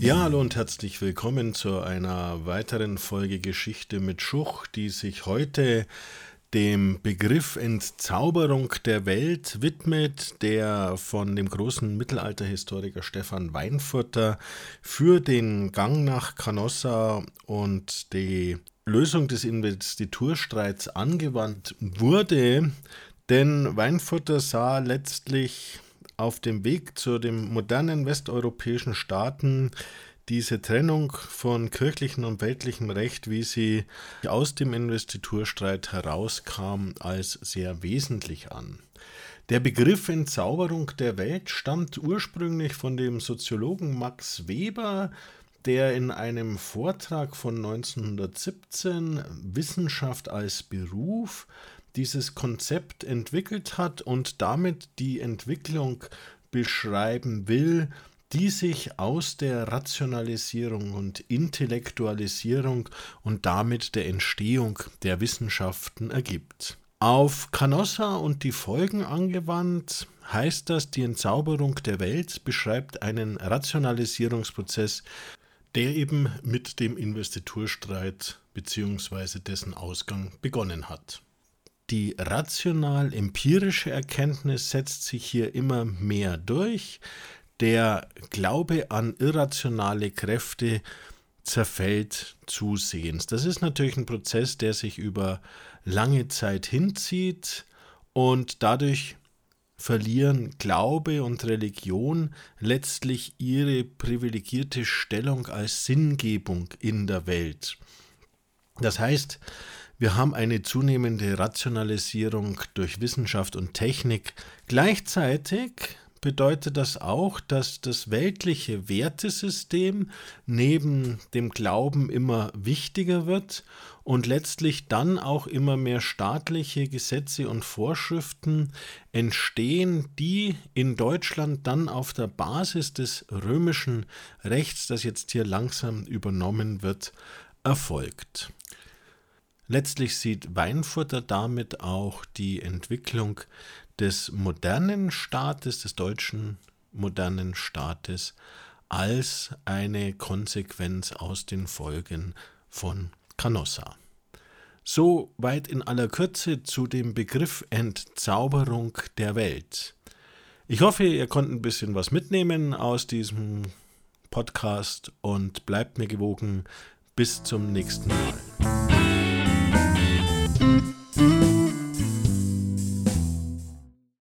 Ja, hallo und herzlich willkommen zu einer weiteren Folge Geschichte mit Schuch, die sich heute dem Begriff Entzauberung der Welt widmet, der von dem großen Mittelalterhistoriker Stefan Weinfurter für den Gang nach Canossa und die Lösung des Investiturstreits angewandt wurde, denn Weinfurter sah letztlich auf dem Weg zu den modernen westeuropäischen Staaten diese Trennung von kirchlichem und weltlichem Recht, wie sie aus dem Investiturstreit herauskam, als sehr wesentlich an. Der Begriff Entzauberung der Welt stammt ursprünglich von dem Soziologen Max Weber, der in einem Vortrag von 1917 Wissenschaft als Beruf dieses Konzept entwickelt hat und damit die Entwicklung beschreiben will, die sich aus der Rationalisierung und Intellektualisierung und damit der Entstehung der Wissenschaften ergibt. Auf Canossa und die Folgen angewandt heißt das, die Entzauberung der Welt beschreibt einen Rationalisierungsprozess, der eben mit dem Investiturstreit bzw. dessen Ausgang begonnen hat. Die rational-empirische Erkenntnis setzt sich hier immer mehr durch. Der Glaube an irrationale Kräfte zerfällt zusehends. Das ist natürlich ein Prozess, der sich über lange Zeit hinzieht und dadurch verlieren Glaube und Religion letztlich ihre privilegierte Stellung als Sinngebung in der Welt. Das heißt, wir haben eine zunehmende Rationalisierung durch Wissenschaft und Technik. Gleichzeitig bedeutet das auch, dass das weltliche Wertesystem neben dem Glauben immer wichtiger wird und letztlich dann auch immer mehr staatliche Gesetze und Vorschriften entstehen, die in Deutschland dann auf der Basis des römischen Rechts, das jetzt hier langsam übernommen wird, erfolgt. Letztlich sieht Weinfurter damit auch die Entwicklung des modernen Staates, des deutschen modernen Staates, als eine Konsequenz aus den Folgen von Canossa. So weit in aller Kürze zu dem Begriff Entzauberung der Welt. Ich hoffe, ihr konntet ein bisschen was mitnehmen aus diesem Podcast und bleibt mir gewogen. Bis zum nächsten Mal.